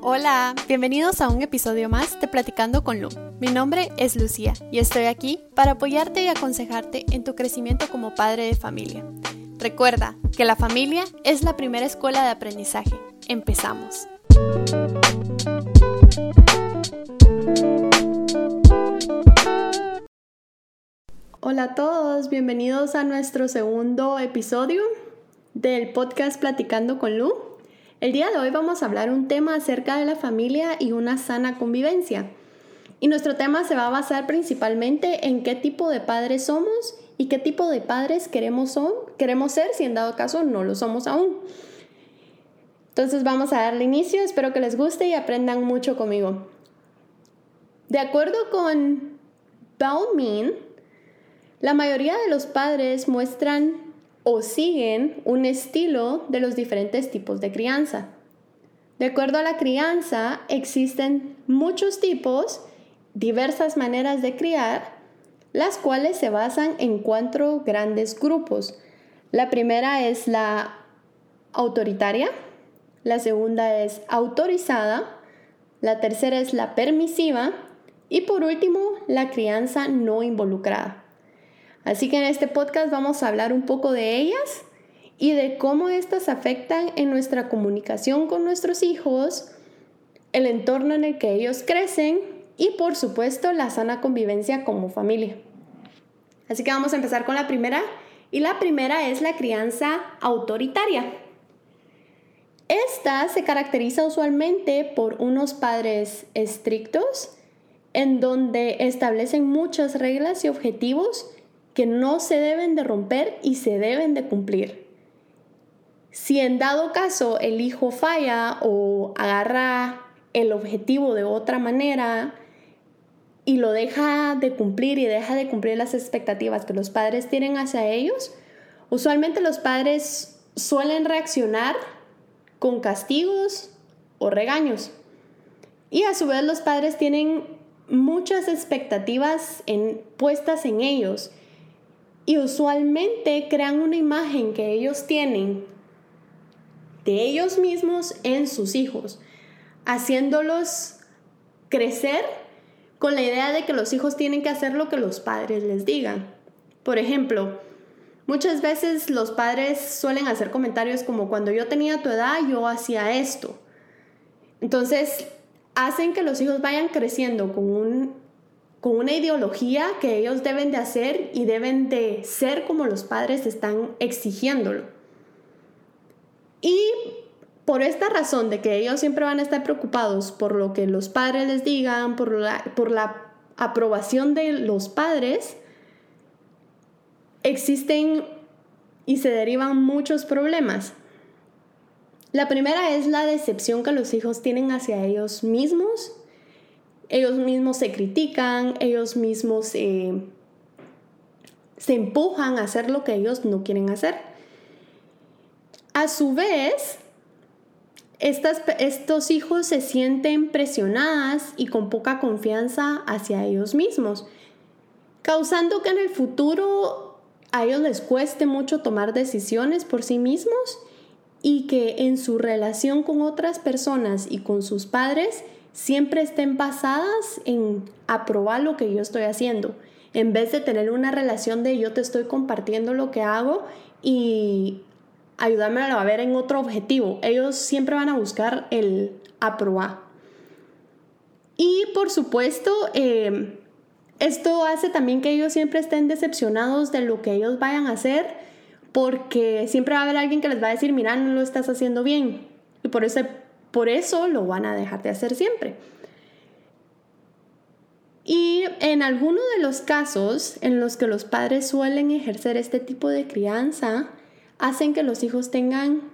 Hola, bienvenidos a un episodio más de Platicando con Lu. Mi nombre es Lucía y estoy aquí para apoyarte y aconsejarte en tu crecimiento como padre de familia. Recuerda que la familia es la primera escuela de aprendizaje. Empezamos. Hola a todos, bienvenidos a nuestro segundo episodio del podcast Platicando con Lu. El día de hoy vamos a hablar un tema acerca de la familia y una sana convivencia. Y nuestro tema se va a basar principalmente en qué tipo de padres somos y qué tipo de padres queremos, son, queremos ser si en dado caso no lo somos aún. Entonces vamos a darle inicio, espero que les guste y aprendan mucho conmigo. De acuerdo con Baumin, la mayoría de los padres muestran o siguen un estilo de los diferentes tipos de crianza. De acuerdo a la crianza, existen muchos tipos, diversas maneras de criar, las cuales se basan en cuatro grandes grupos. La primera es la autoritaria, la segunda es autorizada, la tercera es la permisiva y por último la crianza no involucrada. Así que en este podcast vamos a hablar un poco de ellas y de cómo estas afectan en nuestra comunicación con nuestros hijos, el entorno en el que ellos crecen y por supuesto la sana convivencia como familia. Así que vamos a empezar con la primera y la primera es la crianza autoritaria. Esta se caracteriza usualmente por unos padres estrictos en donde establecen muchas reglas y objetivos que no se deben de romper y se deben de cumplir. Si en dado caso el hijo falla o agarra el objetivo de otra manera y lo deja de cumplir y deja de cumplir las expectativas que los padres tienen hacia ellos, usualmente los padres suelen reaccionar con castigos o regaños. Y a su vez los padres tienen muchas expectativas puestas en ellos y usualmente crean una imagen que ellos tienen de ellos mismos en sus hijos, haciéndolos crecer con la idea de que los hijos tienen que hacer lo que los padres les digan. Por ejemplo, muchas veces los padres suelen hacer comentarios como cuando yo tenía tu edad yo hacía esto. Entonces, hacen que los hijos vayan creciendo con un con una ideología que ellos deben de hacer y deben de ser como los padres están exigiéndolo. Y por esta razón de que ellos siempre van a estar preocupados por lo que los padres les digan, por la, por la aprobación de los padres, existen y se derivan muchos problemas. La primera es la decepción que los hijos tienen hacia ellos mismos ellos mismos se critican, ellos mismos se empujan a hacer lo que ellos no quieren hacer. A su vez, estos hijos se sienten presionadas y con poca confianza hacia ellos mismos, causando que en el futuro a ellos les cueste mucho tomar decisiones por sí mismos y que en su relación con otras personas y con sus padres siempre estén basadas en aprobar lo que yo estoy haciendo, en vez de tener una relación de yo te estoy compartiendo lo que hago y ayudarme a ver en otro objetivo. Ellos siempre van a buscar el aprobar. Y por supuesto, em, esto hace también que ellos siempre estén decepcionados de lo que ellos vayan a hacer, porque siempre va a haber alguien que les va a decir, mira, no lo estás haciendo bien. Y por eso por eso lo van a dejar de hacer siempre. Y en algunos de los casos en los que los padres suelen ejercer este tipo de crianza, hacen que los hijos tengan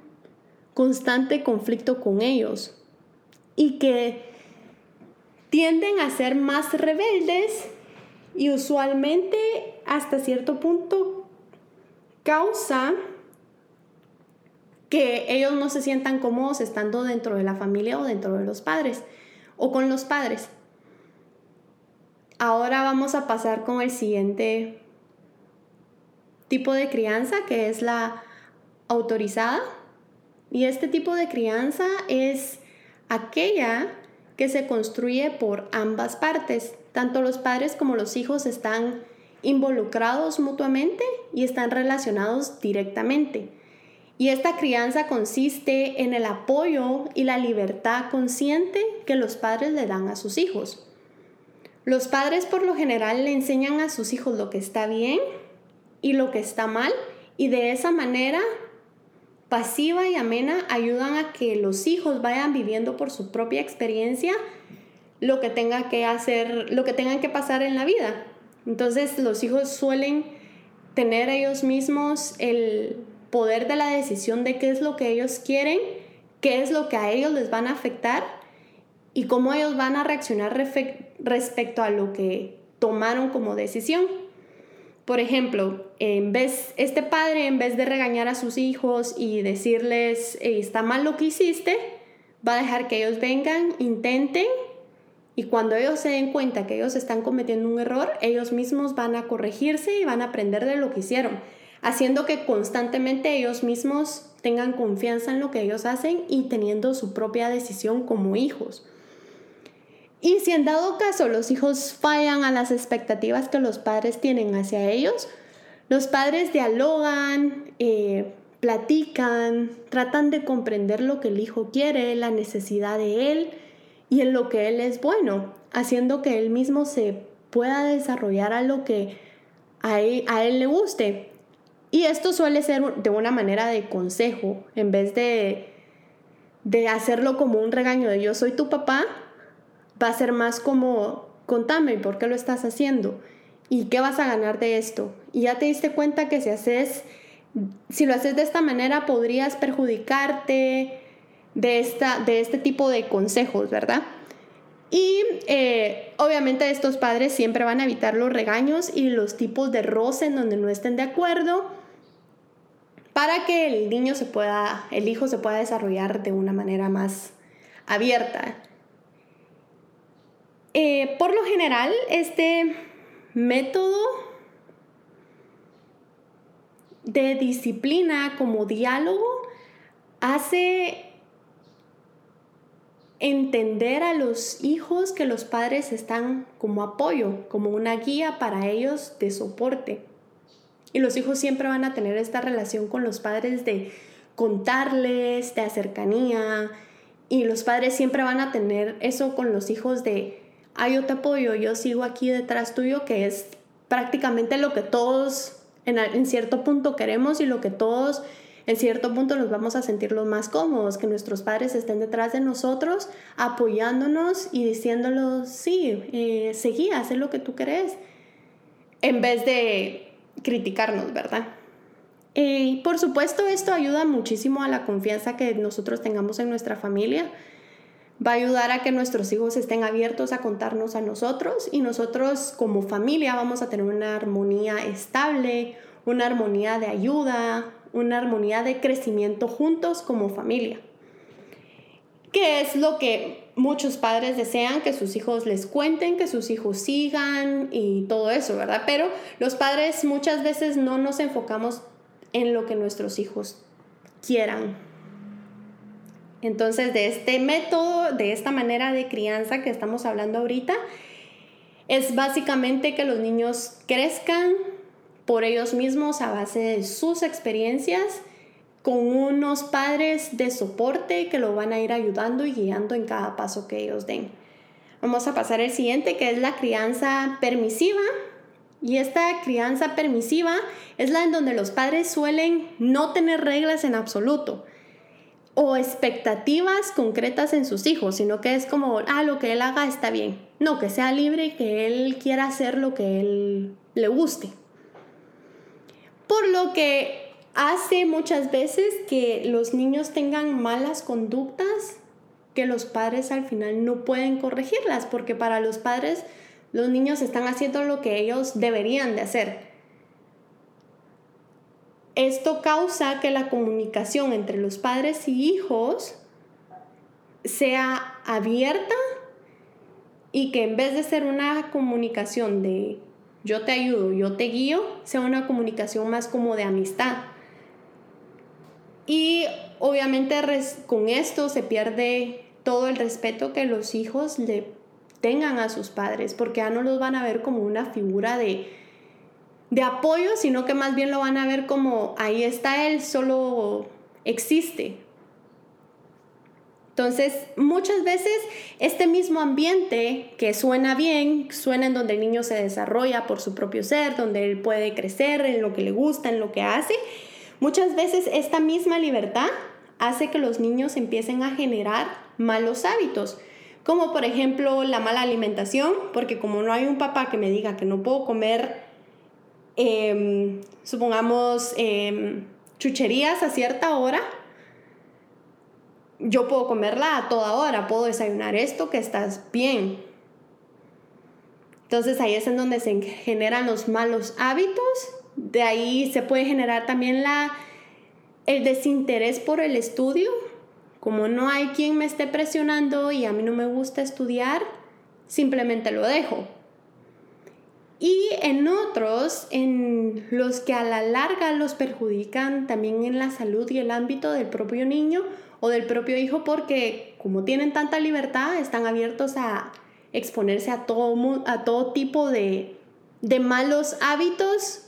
constante conflicto con ellos y que tienden a ser más rebeldes y usualmente hasta cierto punto causa que ellos no se sientan cómodos estando dentro de la familia o dentro de los padres o con los padres. Ahora vamos a pasar con el siguiente tipo de crianza, que es la autorizada. Y este tipo de crianza es aquella que se construye por ambas partes. Tanto los padres como los hijos están involucrados mutuamente y están relacionados directamente. Y esta crianza consiste en el apoyo y la libertad consciente que los padres le dan a sus hijos. Los padres por lo general le enseñan a sus hijos lo que está bien y lo que está mal y de esa manera pasiva y amena ayudan a que los hijos vayan viviendo por su propia experiencia lo que tenga que hacer, lo que tengan que pasar en la vida. Entonces los hijos suelen tener ellos mismos el poder de la decisión de qué es lo que ellos quieren, qué es lo que a ellos les van a afectar y cómo ellos van a reaccionar respecto a lo que tomaron como decisión. Por ejemplo, en vez, este padre, en vez de regañar a sus hijos y decirles, está mal lo que hiciste, va a dejar que ellos vengan, intenten, y cuando ellos se den cuenta que ellos están cometiendo un error, ellos mismos van a corregirse y van a aprender de lo que hicieron haciendo que constantemente ellos mismos tengan confianza en lo que ellos hacen y teniendo su propia decisión como hijos. Y si en dado caso los hijos fallan a las expectativas que los padres tienen hacia ellos, los padres dialogan, eh, platican, tratan de comprender lo que el hijo quiere, la necesidad de él y en lo que él es bueno, haciendo que él mismo se pueda desarrollar a lo que a él le guste. Y esto suele ser de una manera de consejo, en vez de, de hacerlo como un regaño de yo soy tu papá, va a ser más como contame por qué lo estás haciendo y qué vas a ganar de esto. Y ya te diste cuenta que si haces, si lo haces de esta manera podrías perjudicarte de, esta, de este tipo de consejos, ¿verdad? Y eh, obviamente estos padres siempre van a evitar los regaños y los tipos de roce en donde no estén de acuerdo para que el niño se pueda, el hijo se pueda desarrollar de una manera más abierta. Eh, por lo general, este método de disciplina como diálogo hace entender a los hijos que los padres están como apoyo, como una guía para ellos de soporte. Y los hijos siempre van a tener esta relación con los padres de contarles, de cercanía. Y los padres siempre van a tener eso con los hijos de, ah, yo te apoyo, yo sigo aquí detrás tuyo, que es prácticamente lo que todos en, cierto punto queremos y lo que todos en cierto punto nos vamos a sentir los más cómodos, que nuestros padres estén detrás de nosotros, apoyándonos y diciéndolos, sí, eh, seguí, haz lo que tú querés, en vez de criticarnos, ¿verdad? Y por supuesto esto ayuda muchísimo a la confianza que nosotros tengamos en nuestra familia. Va a ayudar a que nuestros hijos estén abiertos a contarnos a nosotros y nosotros como familia vamos a tener una armonía estable, una armonía de ayuda, una armonía de crecimiento juntos como familia. ¿Qué es lo que muchos padres desean que sus hijos les cuenten, que sus hijos sigan y todo eso, ¿verdad? Pero los padres muchas veces no nos enfocamos en lo que nuestros hijos quieran. Entonces, de este método, de esta manera de crianza que estamos hablando ahorita, es básicamente que los niños crezcan por ellos mismos a base de sus experiencias con unos padres de soporte que lo van a ir ayudando y guiando en cada paso que ellos den. Vamos a pasar al siguiente, que es la crianza permisiva. Y esta crianza permisiva es la en donde los padres suelen no tener reglas en absoluto o expectativas concretas en sus hijos, sino que es como, ah, lo que él haga está bien. No, que sea libre y que él quiera hacer lo que él le guste. Por lo que hace muchas veces que los niños tengan malas conductas que los padres al final no pueden corregirlas, porque para los padres los niños están haciendo lo que ellos deberían de hacer. Esto causa que la comunicación entre los padres y hijos sea abierta y que en vez de ser una comunicación de yo te ayudo, yo te guío, sea una comunicación más como de amistad. Y obviamente con esto se pierde todo el respeto que los hijos le tengan a sus padres, porque ya no los van a ver como una figura de, de apoyo, sino que más bien lo van a ver como ahí está él, solo existe. Entonces, muchas veces este mismo ambiente que suena bien, suena en donde el niño se desarrolla por su propio ser, donde él puede crecer en lo que le gusta, en lo que hace, muchas veces esta misma libertad hace que los niños empiecen a generar malos hábitos, como por ejemplo la mala alimentación, porque como no hay un papá que me diga que no puedo comer, em, supongamos, em, chucherías a cierta hora, yo puedo comerla a toda hora, puedo desayunar esto que estás bien. Entonces ahí es en donde se generan los malos hábitos, de ahí se puede generar también la, el desinterés por el estudio, como no hay quien me esté presionando y a mí no me gusta estudiar, simplemente lo dejo. Y en otros, en los que a la larga los perjudican también en la salud y el ámbito del propio niño, o del propio hijo porque como tienen tanta libertad están abiertos a exponerse a todo, a todo tipo de, de malos hábitos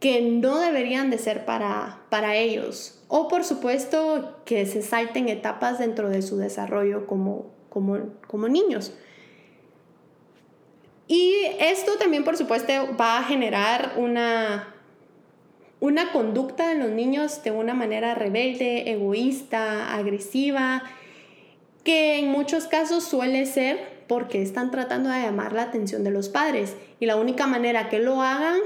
que no deberían de ser para, para ellos. O por supuesto que se salten etapas dentro de su desarrollo como, como, como niños. Y esto también por supuesto va a generar una una conducta en los niños de una manera rebelde, egoísta, agresiva, que en muchos casos suele ser porque están tratando de llamar la atención de los padres y la única manera que lo hagan,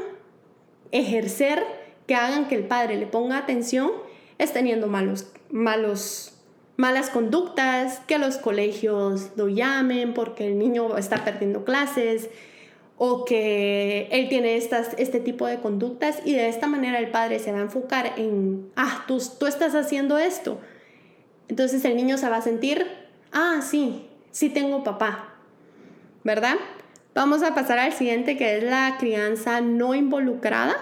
ejercer, que hagan que el padre le ponga atención, es teniendo malos, malos, malas conductas, que los colegios lo llamen porque el niño está perdiendo clases, o que él tiene estas, este tipo de conductas y de esta manera el padre se va a enfocar en, ah, tú, tú estás haciendo esto. Entonces el niño se va a sentir, ah, sí, sí tengo papá, ¿verdad? Vamos a pasar al siguiente que es la crianza no involucrada,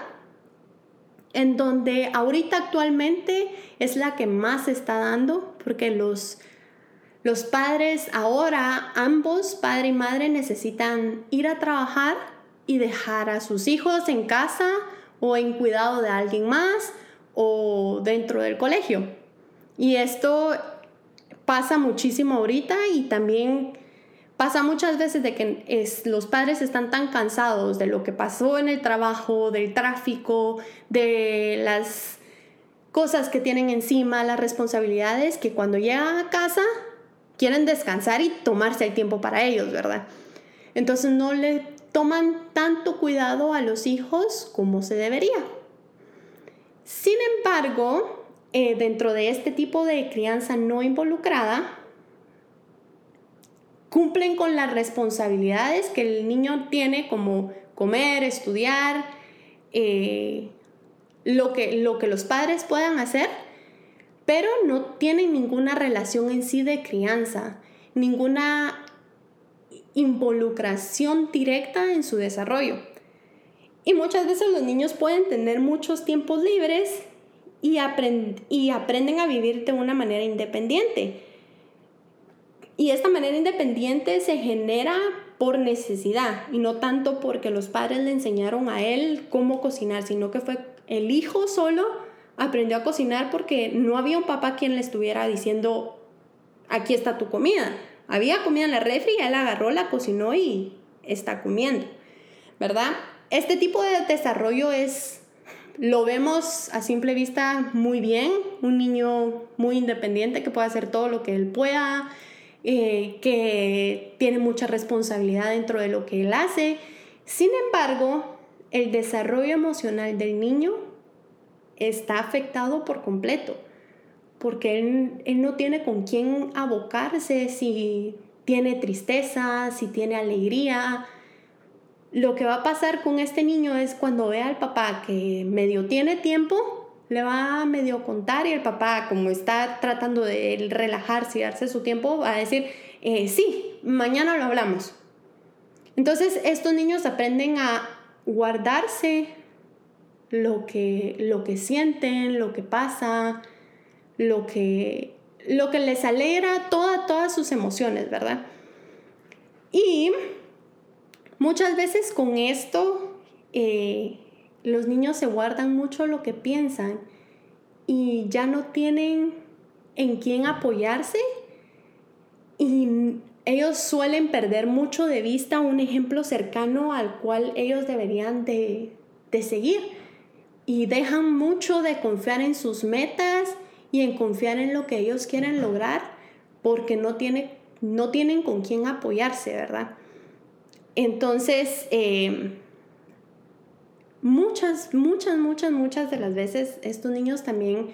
en donde ahorita actualmente es la que más se está dando porque los los padres ahora, ambos, padre y madre, necesitan ir a trabajar y dejar a sus hijos en casa o en cuidado de alguien más o dentro del colegio. Y esto pasa muchísimo ahorita y también pasa muchas veces de que los padres están tan cansados de lo que pasó en el trabajo, del tráfico, de las cosas que tienen encima, las responsabilidades, que cuando llegan a casa quieren descansar y tomarse el tiempo para ellos, ¿verdad? Entonces no le toman tanto cuidado a los hijos como se debería. Sin embargo, eh, dentro de este tipo de crianza no involucrada, cumplen con las responsabilidades que el niño tiene como comer, estudiar, eh, lo, que, lo que los padres puedan hacer pero no tienen ninguna relación en sí de crianza, ninguna involucración directa en su desarrollo. Y muchas veces los niños pueden tener muchos tiempos libres y, y aprenden a vivir de una manera independiente. Y esta manera independiente se genera por necesidad y no tanto porque los padres le enseñaron a él cómo cocinar, sino que fue el hijo solo aprendió a cocinar porque no había un papá quien le estuviera diciendo, aquí está tu comida. Había comida en la refri, él agarró, la cocinó y está comiendo, ¿verdad? Este tipo de desarrollo es, lo vemos a simple vista muy bien, un niño muy independiente que puede hacer todo lo que él pueda, eh, que tiene mucha responsabilidad dentro de lo que él hace. Sin embargo, el desarrollo emocional del niño está afectado por completo, porque él, no tiene con quién abocarse si tiene tristeza, si tiene alegría. Lo que va a pasar con este niño es cuando vea al papá que medio tiene tiempo, le va a medio contar y el papá, como está tratando de relajarse y darse su tiempo, va a decir, eh, sí, mañana lo hablamos. Entonces estos niños aprenden a guardarse lo que, lo que sienten, lo que pasa, lo que, lo que les alegra, todas sus emociones, ¿verdad? Y muchas veces con esto eh, los niños se guardan mucho lo que piensan y ya no tienen en quién apoyarse y ellos suelen perder mucho de vista un ejemplo cercano al cual ellos deberían de, de seguir y dejan mucho de confiar en sus metas y en confiar en lo que ellos quieren lograr porque no, tiene, no tienen con quién apoyarse, ¿verdad? Entonces, eh, muchas, muchas, muchas, muchas de las veces estos niños también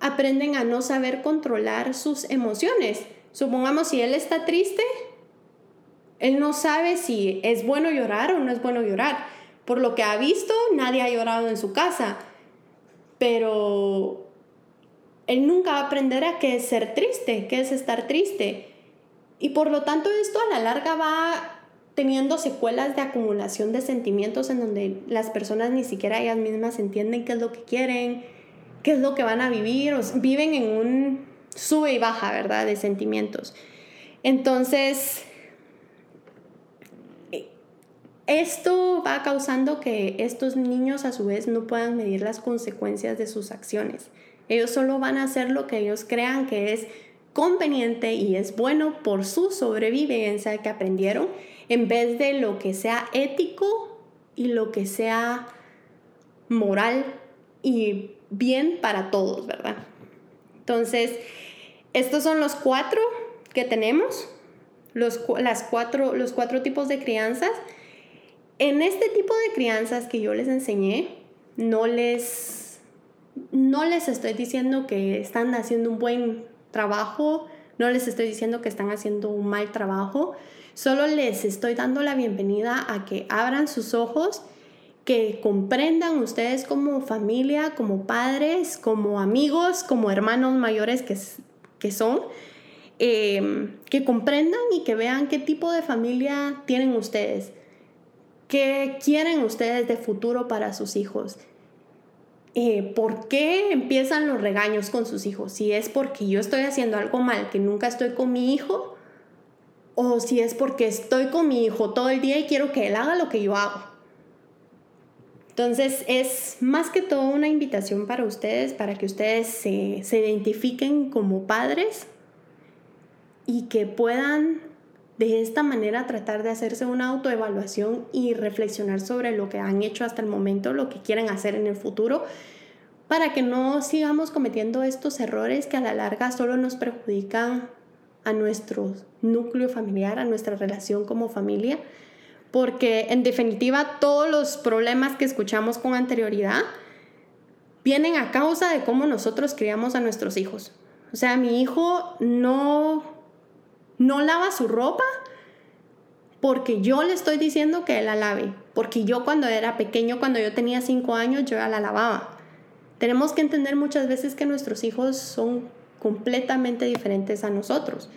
aprenden a no saber controlar sus emociones. Supongamos si él está triste, él no sabe si es bueno llorar o no es bueno llorar. Por lo que ha visto, nadie ha llorado en su casa, pero él nunca aprenderá qué es ser triste, qué es estar triste. Y por lo tanto esto a la larga va teniendo secuelas de acumulación de sentimientos en donde las personas ni siquiera ellas mismas entienden qué es lo que quieren, qué es lo que van a vivir, o viven en un sube y baja, ¿verdad? De sentimientos. Entonces, esto va causando que estos niños a su vez no puedan medir las consecuencias de sus acciones. Ellos solo van a hacer lo que ellos crean que es conveniente y es bueno por su sobrevivencia que aprendieron en vez de lo que sea ético y lo que sea moral y bien para todos, ¿verdad? Entonces, estos son los cuatro que tenemos, los, las cuatro, los cuatro tipos de crianzas. En este tipo de crianzas que yo les enseñé, no les, no les estoy diciendo que están haciendo un buen trabajo, no les estoy diciendo que están haciendo un mal trabajo, Solo les estoy dando la bienvenida a que abran sus ojos, que comprendan ustedes como familia, como padres, como amigos, como hermanos mayores que, que son, em, que comprendan y que vean qué tipo de familia tienen ustedes, qué quieren ustedes de futuro para sus hijos. Eh, ¿Por qué empiezan los regaños con sus hijos? Si es porque yo estoy haciendo algo mal, que nunca estoy con mi hijo, o si es porque estoy con mi hijo todo el día y quiero que él haga lo que yo hago. Entonces es más que todo una invitación para ustedes, para que ustedes se, se identifiquen como padres y que puedan de esta manera tratar de hacerse una autoevaluación y reflexionar sobre lo que han hecho hasta el momento, lo que quieren hacer en el futuro, para que no sigamos cometiendo estos errores que a la larga solo nos perjudican a nuestro núcleo familiar, a nuestra relación como familia, porque en definitiva todos los problemas que escuchamos con anterioridad vienen a causa de cómo nosotros criamos a nuestros hijos. O sea, mi hijo no, no lava su ropa porque yo le estoy diciendo que él la lave, porque yo cuando era pequeño, cuando yo tenía cinco años, yo ya la lavaba. Tenemos que entender muchas veces que nuestros hijos son completamente diferentes a nosotros.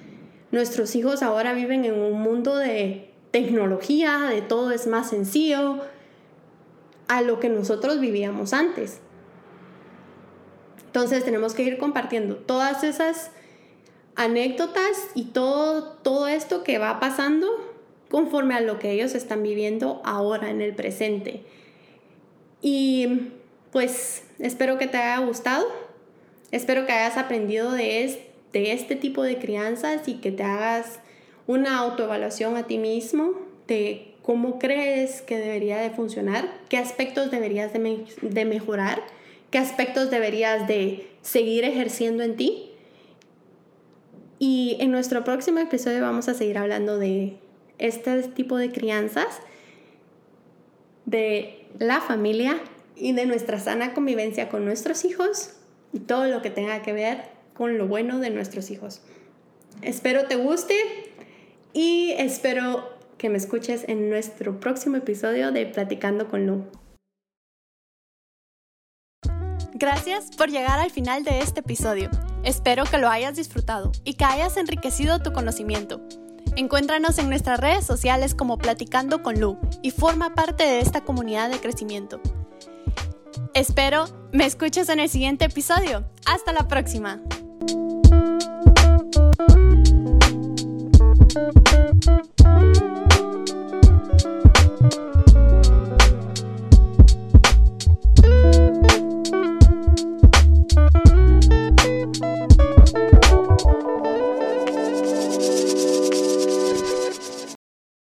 Nuestros hijos ahora viven en un mundo de tecnología, de todo es más sencillo a lo que nosotros vivíamos antes. Entonces tenemos que ir compartiendo todas esas anécdotas y todo, todo esto que va pasando conforme a lo que ellos están viviendo ahora en el presente. Y pues espero que te haya gustado. Espero que hayas aprendido de, este, tipo de crianzas y que te hagas una autoevaluación a ti mismo de cómo crees que debería de funcionar, qué aspectos deberías de, de mejorar, qué aspectos deberías de seguir ejerciendo en ti. Y en nuestro próximo episodio vamos a seguir hablando de este tipo de crianzas, de la familia y de nuestra sana convivencia con nuestros hijos y todo lo que tenga que ver con lo bueno de nuestros hijos. Espero te guste y espero que me escuches en nuestro próximo episodio de Platicando con Lu. Gracias por llegar al final de este episodio. Espero que lo hayas disfrutado y que hayas enriquecido tu conocimiento. Encuéntranos en nuestras redes sociales como Platicando con Lu y forma parte de esta comunidad de crecimiento. Espero me escuches en el siguiente episodio. Hasta la próxima.